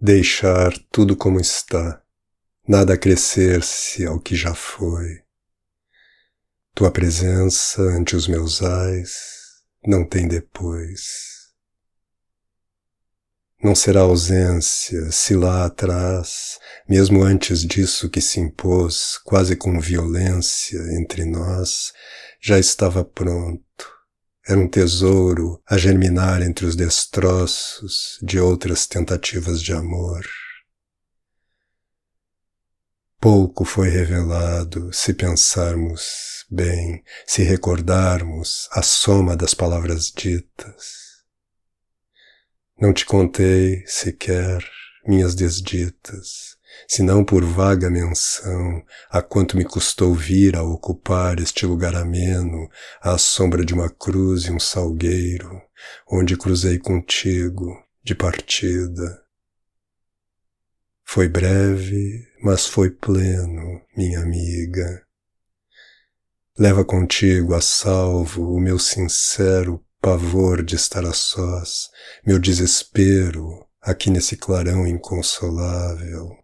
Deixar tudo como está, nada acrescer-se ao que já foi. Tua presença ante os meus ais não tem depois. Não será ausência se lá atrás, mesmo antes disso que se impôs quase com violência entre nós, já estava pronto era um tesouro a germinar entre os destroços de outras tentativas de amor. Pouco foi revelado se pensarmos bem, se recordarmos a soma das palavras ditas. Não te contei sequer minhas desditas, senão por vaga menção a quanto me custou vir a ocupar este lugar ameno, à sombra de uma cruz e um salgueiro, onde cruzei contigo, de partida. Foi breve, mas foi pleno, minha amiga. Leva contigo a salvo o meu sincero pavor de estar a sós, meu desespero aqui nesse clarão inconsolável.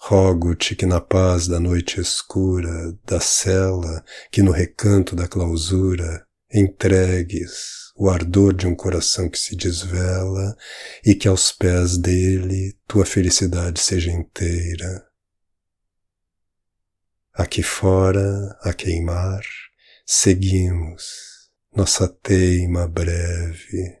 Rogo-te que na paz da noite escura, da cela, que no recanto da clausura, entregues o ardor de um coração que se desvela e que aos pés dele tua felicidade seja inteira. Aqui fora, a queimar, seguimos nossa teima breve